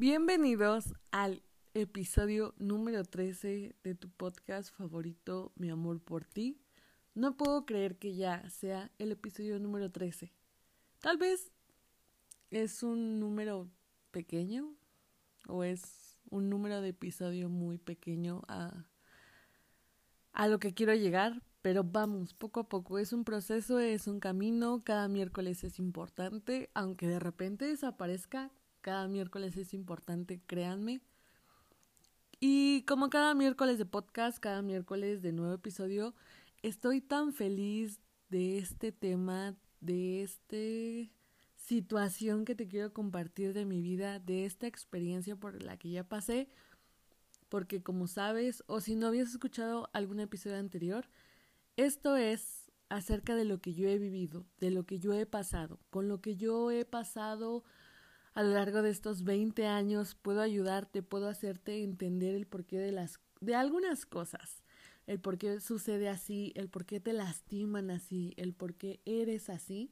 Bienvenidos al episodio número 13 de tu podcast favorito, Mi amor por ti. No puedo creer que ya sea el episodio número 13. Tal vez es un número pequeño o es un número de episodio muy pequeño a, a lo que quiero llegar, pero vamos, poco a poco, es un proceso, es un camino, cada miércoles es importante, aunque de repente desaparezca, cada miércoles es importante, créanme. Y como cada miércoles de podcast, cada miércoles de nuevo episodio, estoy tan feliz de este tema, de esta situación que te quiero compartir de mi vida, de esta experiencia por la que ya pasé, porque como sabes, o si no habías escuchado algún episodio anterior, esto es acerca de lo que yo he vivido, de lo que yo he pasado, con lo que yo he pasado a lo largo de estos 20 años puedo ayudarte, puedo hacerte entender el porqué de las de algunas cosas, el por qué sucede así, el por qué te lastiman así, el por qué eres así.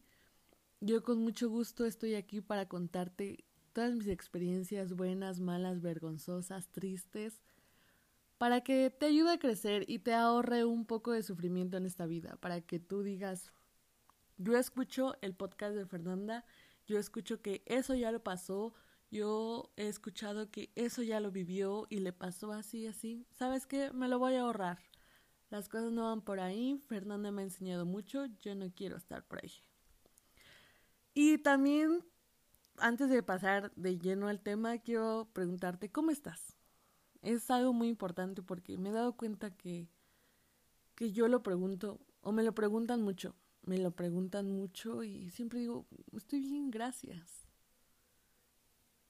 Yo con mucho gusto estoy aquí para contarte todas mis experiencias buenas, malas, vergonzosas, tristes, para que te ayude a crecer y te ahorre un poco de sufrimiento en esta vida, para que tú digas, yo escucho el podcast de Fernanda yo escucho que eso ya lo pasó, yo he escuchado que eso ya lo vivió y le pasó así, así. ¿Sabes qué? Me lo voy a ahorrar. Las cosas no van por ahí, Fernanda me ha enseñado mucho, yo no quiero estar por ahí. Y también, antes de pasar de lleno al tema, quiero preguntarte, ¿cómo estás? Es algo muy importante porque me he dado cuenta que, que yo lo pregunto, o me lo preguntan mucho me lo preguntan mucho y siempre digo, estoy bien, gracias.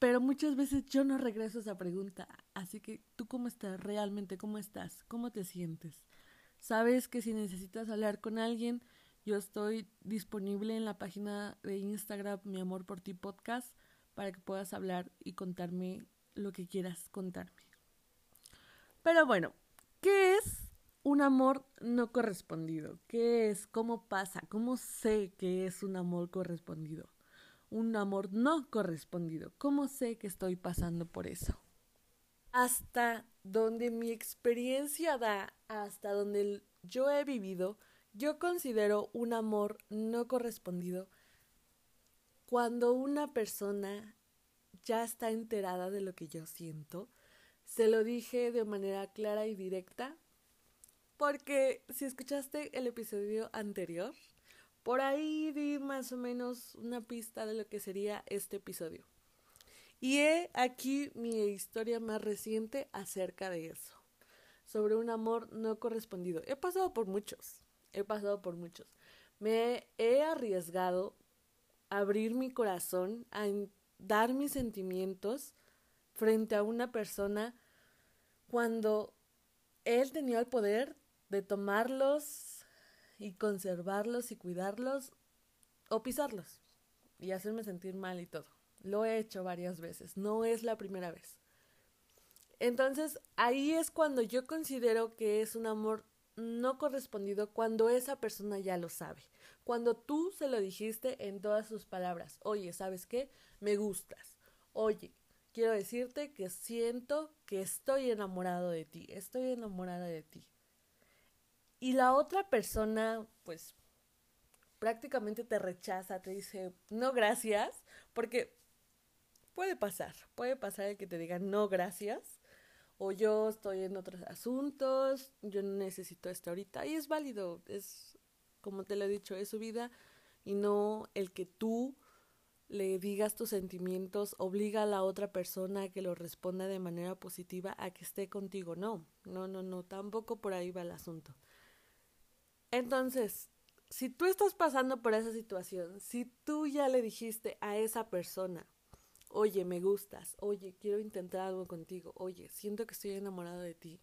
Pero muchas veces yo no regreso esa pregunta. Así que tú cómo estás realmente, cómo estás, cómo te sientes. Sabes que si necesitas hablar con alguien, yo estoy disponible en la página de Instagram Mi Amor por Ti Podcast para que puedas hablar y contarme lo que quieras contarme. Pero bueno, ¿qué es un amor no correspondido. ¿Qué es? ¿Cómo pasa? ¿Cómo sé que es un amor correspondido? Un amor no correspondido. ¿Cómo sé que estoy pasando por eso? Hasta donde mi experiencia da, hasta donde yo he vivido, yo considero un amor no correspondido cuando una persona ya está enterada de lo que yo siento, se lo dije de manera clara y directa, porque si escuchaste el episodio anterior, por ahí di más o menos una pista de lo que sería este episodio. Y he aquí mi historia más reciente acerca de eso, sobre un amor no correspondido. He pasado por muchos, he pasado por muchos. Me he arriesgado a abrir mi corazón, a dar mis sentimientos frente a una persona cuando él tenía el poder de tomarlos y conservarlos y cuidarlos o pisarlos y hacerme sentir mal y todo. Lo he hecho varias veces, no es la primera vez. Entonces ahí es cuando yo considero que es un amor no correspondido cuando esa persona ya lo sabe. Cuando tú se lo dijiste en todas sus palabras. Oye, ¿sabes qué? Me gustas. Oye, quiero decirte que siento que estoy enamorado de ti. Estoy enamorada de ti y la otra persona, pues, prácticamente te rechaza, te dice, no gracias, porque puede pasar, puede pasar el que te diga no gracias, o yo estoy en otros asuntos, yo no necesito esto ahorita, y es válido, es, como te lo he dicho, es su vida, y no el que tú le digas tus sentimientos obliga a la otra persona a que lo responda de manera positiva a que esté contigo. No, no, no, no, tampoco por ahí va el asunto. Entonces, si tú estás pasando por esa situación, si tú ya le dijiste a esa persona, oye, me gustas, oye, quiero intentar algo contigo, oye, siento que estoy enamorado de ti,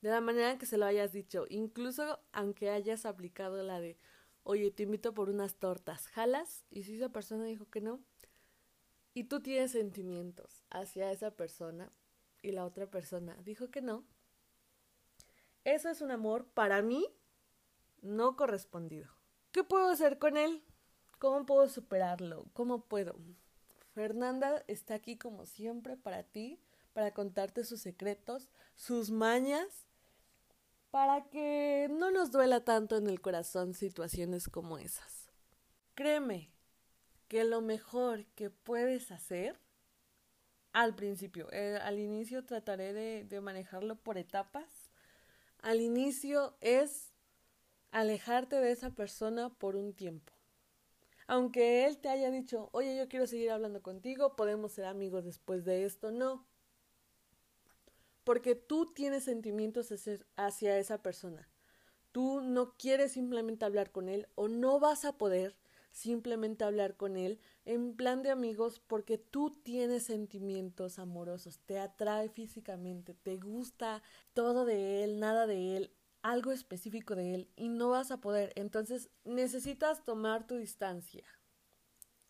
de la manera que se lo hayas dicho, incluso aunque hayas aplicado la de, oye, te invito por unas tortas, jalas, y si esa persona dijo que no, y tú tienes sentimientos hacia esa persona y la otra persona dijo que no, eso es un amor para mí no correspondido. ¿Qué puedo hacer con él? ¿Cómo puedo superarlo? ¿Cómo puedo? Fernanda está aquí como siempre para ti, para contarte sus secretos, sus mañas, para que no nos duela tanto en el corazón situaciones como esas. Créeme que lo mejor que puedes hacer al principio, eh, al inicio trataré de, de manejarlo por etapas, al inicio es alejarte de esa persona por un tiempo. Aunque él te haya dicho, oye, yo quiero seguir hablando contigo, podemos ser amigos después de esto, no. Porque tú tienes sentimientos hacia esa persona. Tú no quieres simplemente hablar con él o no vas a poder simplemente hablar con él en plan de amigos porque tú tienes sentimientos amorosos, te atrae físicamente, te gusta todo de él, nada de él, algo específico de él y no vas a poder. Entonces necesitas tomar tu distancia.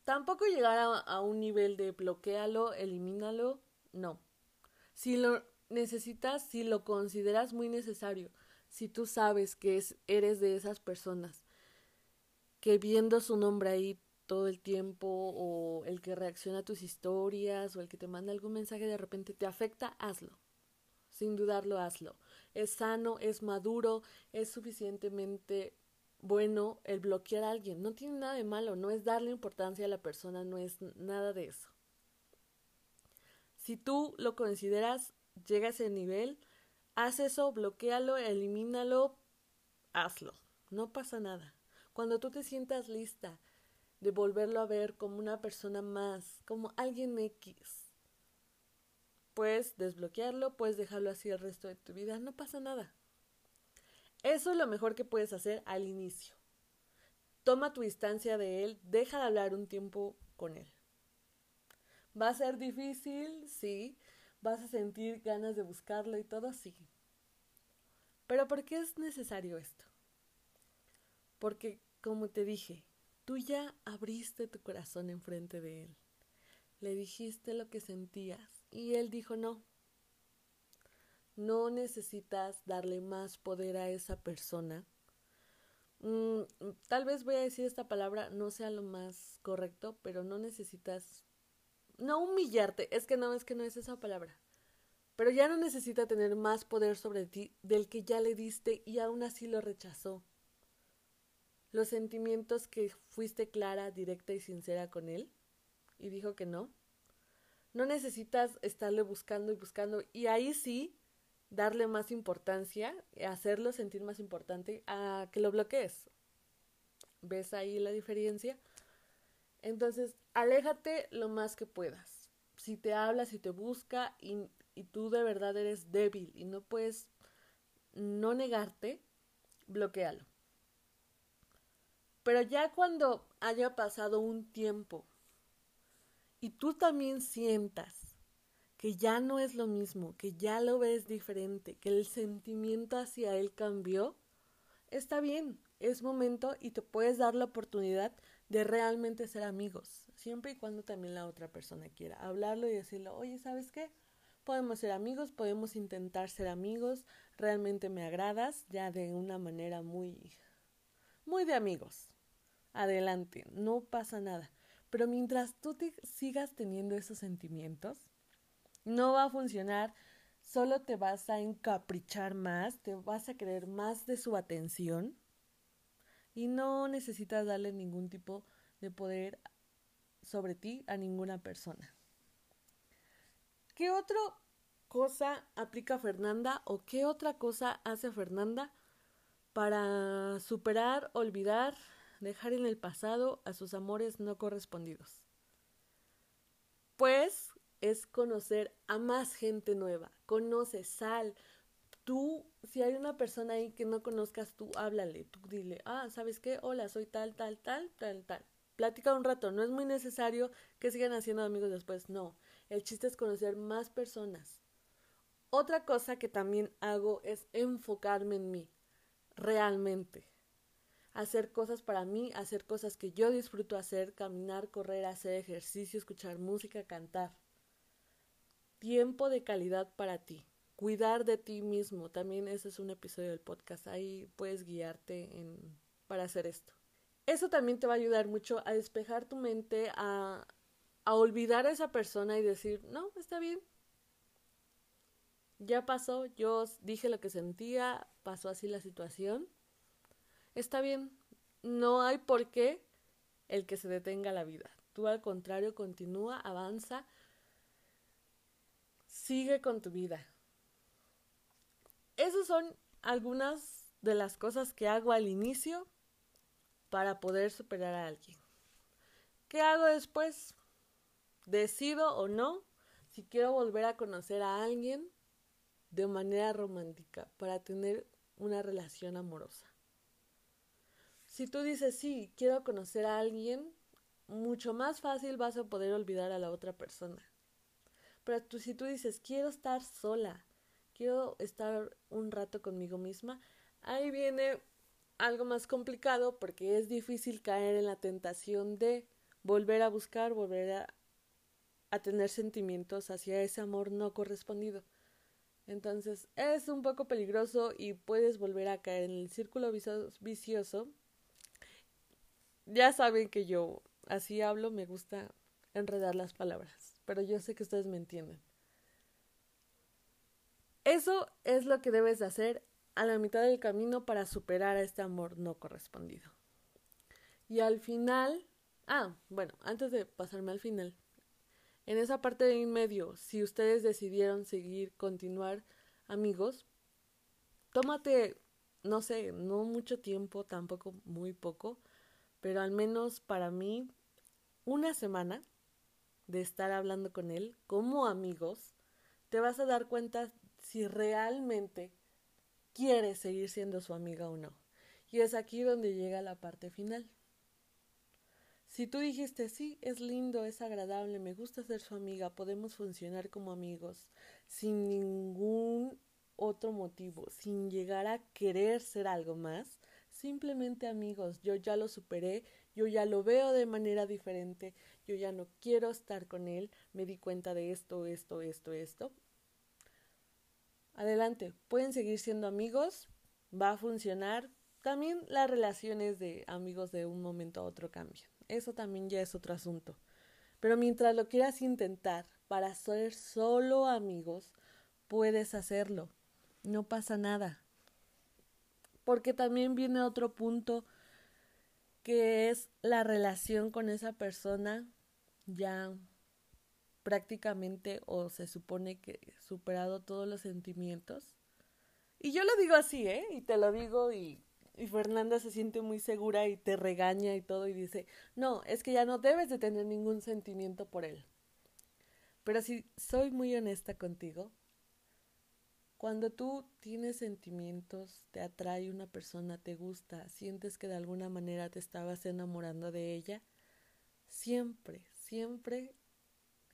Tampoco llegar a, un nivel de bloquealo, elimínalo, no. Si lo necesitas, si lo consideras muy necesario, si tú sabes que es, eres de esas personas que viendo su nombre ahí todo el tiempo o el que reacciona a tus historias o el que te manda algún mensaje de repente te afecta, hazlo. Sin dudarlo, hazlo. Es sano, es maduro, es suficientemente bueno el bloquear a alguien. No tiene nada de malo, no es darle importancia a la persona, no es nada de eso. Si tú lo consideras, llega a ese nivel, haz eso, bloquealo, elimínalo, hazlo. No pasa nada. Cuando tú te sientas lista de volverlo a ver como una persona más, como alguien X, Puedes desbloquearlo, puedes dejarlo así el resto de tu vida, no pasa nada. Eso es lo mejor que puedes hacer al inicio. Toma tu distancia de él, deja de hablar un tiempo con él. ¿Va a ser difícil? Sí. ¿Vas a sentir ganas de buscarlo y todo? Sí. Pero ¿por qué es necesario esto? Porque, como te dije, tú ya abriste tu corazón enfrente de él. Le dijiste lo que sentías y él dijo no. No necesitas darle más poder a esa persona. Mm, tal vez voy a decir esta palabra, no sea lo más correcto, pero no necesitas... No humillarte, es que no, es que no es esa palabra. Pero ya no necesita tener más poder sobre ti del que ya le diste y aún así lo rechazó. Los sentimientos que fuiste clara, directa y sincera con él y dijo que no, no necesitas estarle buscando y buscando y ahí sí darle más importancia, hacerlo sentir más importante a que lo bloquees. ¿Ves ahí la diferencia? Entonces, aléjate lo más que puedas. Si te habla, si te busca y, y tú de verdad eres débil y no puedes no negarte, bloquealo. Pero ya cuando haya pasado un tiempo y tú también sientas que ya no es lo mismo, que ya lo ves diferente, que el sentimiento hacia él cambió, está bien, es momento y te puedes dar la oportunidad de realmente ser amigos, siempre y cuando también la otra persona quiera hablarlo y decirle, oye, ¿sabes qué? Podemos ser amigos, podemos intentar ser amigos, realmente me agradas, ya de una manera muy, muy de amigos. Adelante, no pasa nada. Pero mientras tú sigas teniendo esos sentimientos, no va a funcionar, solo te vas a encaprichar más, te vas a querer más de su atención y no necesitas darle ningún tipo de poder sobre ti a ninguna persona. ¿Qué otra cosa aplica Fernanda o qué otra cosa hace Fernanda para superar, olvidar dejar en el pasado a sus amores no correspondidos. Pues es conocer a más gente nueva. Conoce, sal. Tú, si hay una persona ahí que no conozcas, tú háblale, tú dile, ah, ¿sabes qué? Hola, soy tal, tal, tal, tal, tal. Plática un rato, no es muy necesario que sigan haciendo amigos después, no. El chiste es conocer más personas. Otra cosa que también hago es enfocarme en mí, realmente hacer cosas para mí, hacer cosas que yo disfruto hacer, caminar, correr, hacer ejercicio, escuchar música, cantar. Tiempo de calidad para ti. Cuidar de ti mismo. También ese es un episodio del podcast. Ahí puedes guiarte en, para hacer esto. Eso también te va a ayudar mucho a despejar tu mente, a, a olvidar a esa persona y decir, no, está bien. Ya pasó, yo dije lo que sentía, pasó así la situación. Está bien, no hay por qué el que se detenga la vida. Tú al contrario, continúa, avanza, sigue con tu vida. Esas son algunas de las cosas que hago al inicio para poder superar a alguien. ¿Qué hago después? Decido o no si quiero volver a conocer a alguien de manera romántica para tener una relación amorosa. Si tú dices sí, quiero conocer a alguien, mucho más fácil vas a poder olvidar a la otra persona. Pero si tú dices quiero estar sola, quiero estar un rato conmigo misma, ahí viene algo más complicado porque es difícil caer en la tentación de volver a buscar, volver a, a tener sentimientos hacia ese amor no correspondido. Entonces es un poco peligroso y puedes volver a caer en el círculo vicioso. Ya saben que yo así hablo, me gusta enredar las palabras, pero yo sé que ustedes me entienden. Eso es lo que debes hacer a la mitad del camino para superar a este amor no correspondido. Y al final, ah, bueno, antes de pasarme al final, en esa parte de en medio, si ustedes decidieron seguir, continuar amigos, tómate, no sé, no mucho tiempo, tampoco muy poco, pero al menos para mí, una semana de estar hablando con él como amigos, te vas a dar cuenta si realmente quiere seguir siendo su amiga o no. Y es aquí donde llega la parte final. Si tú dijiste, sí, es lindo, es agradable, me gusta ser su amiga, podemos funcionar como amigos, sin ningún otro motivo, sin llegar a querer ser algo más, simplemente amigos, yo ya lo superé, yo ya lo veo de manera diferente, yo ya no quiero estar con él, me di cuenta de esto, esto, esto, esto, adelante, pueden seguir siendo amigos, va a funcionar. También las relaciones de amigos de un momento a otro cambian. Eso también ya es otro asunto. Pero mientras lo quieras intentar para ser solo amigos, puedes hacerlo. No pasa nada. Porque también viene otro punto que es la relación con esa persona ya prácticamente o se supone que superado todos los sentimientos. Y yo lo digo así, ¿eh? Y te lo digo y, y Fernanda se siente muy segura y te regaña y todo y dice, no, es que ya no debes de tener ningún sentimiento por él. Pero si soy muy honesta contigo, cuando tú tienes sentimientos, te atrae una persona, te gusta, sientes que de alguna manera te estabas enamorando de ella, siempre, siempre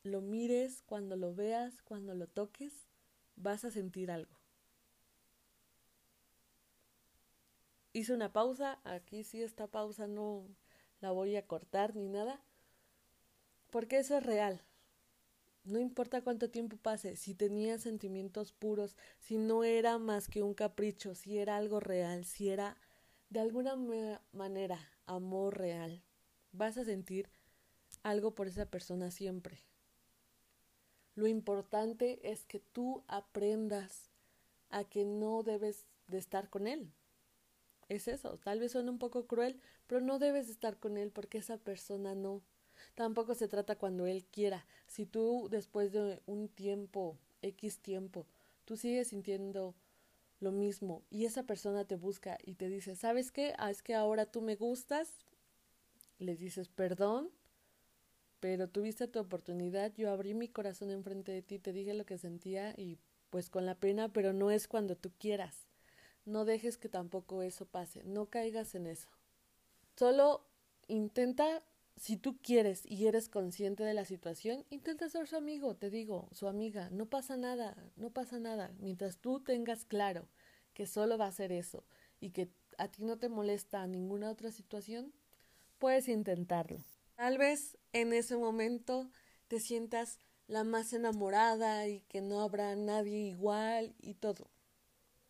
lo mires, cuando lo veas, cuando lo toques, vas a sentir algo. Hice una pausa, aquí sí esta pausa no la voy a cortar ni nada, porque eso es real. No importa cuánto tiempo pase, si tenía sentimientos puros, si no era más que un capricho, si era algo real, si era de alguna manera amor real, vas a sentir algo por esa persona siempre. Lo importante es que tú aprendas a que no debes de estar con él. Es eso, tal vez suene un poco cruel, pero no debes de estar con él porque esa persona no. Tampoco se trata cuando él quiera. Si tú después de un tiempo, X tiempo, tú sigues sintiendo lo mismo y esa persona te busca y te dice, ¿sabes qué? Ah, es que ahora tú me gustas. Le dices, perdón, pero tuviste tu oportunidad, yo abrí mi corazón enfrente de ti, te dije lo que sentía y pues con la pena, pero no es cuando tú quieras. No dejes que tampoco eso pase, no caigas en eso. Solo intenta, si tú quieres y eres consciente de la situación, intenta ser su amigo, te digo, su amiga, no pasa nada, no pasa nada, mientras tú tengas claro que solo va a ser eso y que a ti no te molesta ninguna otra situación, puedes intentarlo. Tal vez en ese momento te sientas la más enamorada y que no habrá nadie igual y todo.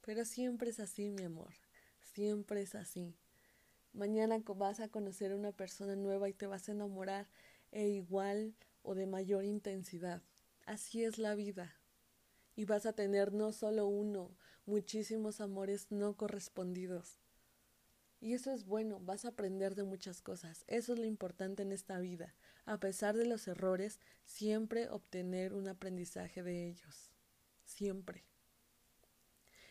Pero siempre es así, mi amor. Siempre es así. Mañana vas a conocer a una persona nueva y te vas a enamorar e igual o de mayor intensidad. Así es la vida. Y vas a tener no solo uno, muchísimos amores no correspondidos. Y eso es bueno, vas a aprender de muchas cosas. Eso es lo importante en esta vida. A pesar de los errores, siempre obtener un aprendizaje de ellos. Siempre.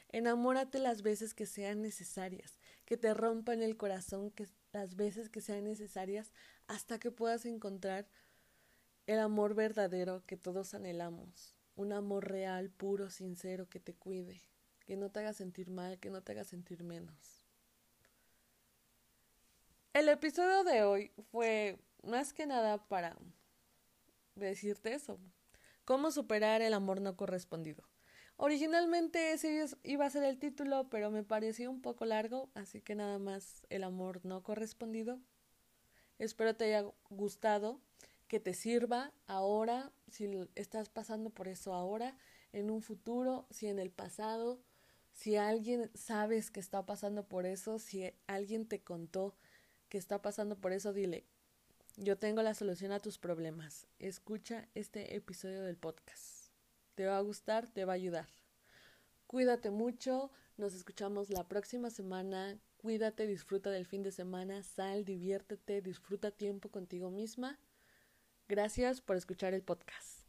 Enamórate las veces que sean necesarias, que te rompan el corazón que las veces que sean necesarias hasta que puedas encontrar el amor verdadero que todos anhelamos, un amor real, puro, sincero, que te cuide, que no te haga sentir mal, que no te haga sentir menos. El episodio de hoy fue más que nada para decirte eso, cómo superar el amor no correspondido. Originalmente ese iba a ser el título, pero me pareció un poco largo, así que nada más el amor no correspondido. Espero te haya gustado, que te sirva ahora, si estás pasando por eso ahora, en un futuro, si en el pasado, si alguien sabes que está pasando por eso, si alguien te contó que está pasando por eso, dile, yo tengo la solución a tus problemas. Escucha este episodio del podcast. Te va a gustar, te va a ayudar. Cuídate mucho, nos escuchamos la próxima semana. Cuídate, disfruta del fin de semana, sal, diviértete, disfruta tiempo contigo misma. Gracias por escuchar el podcast.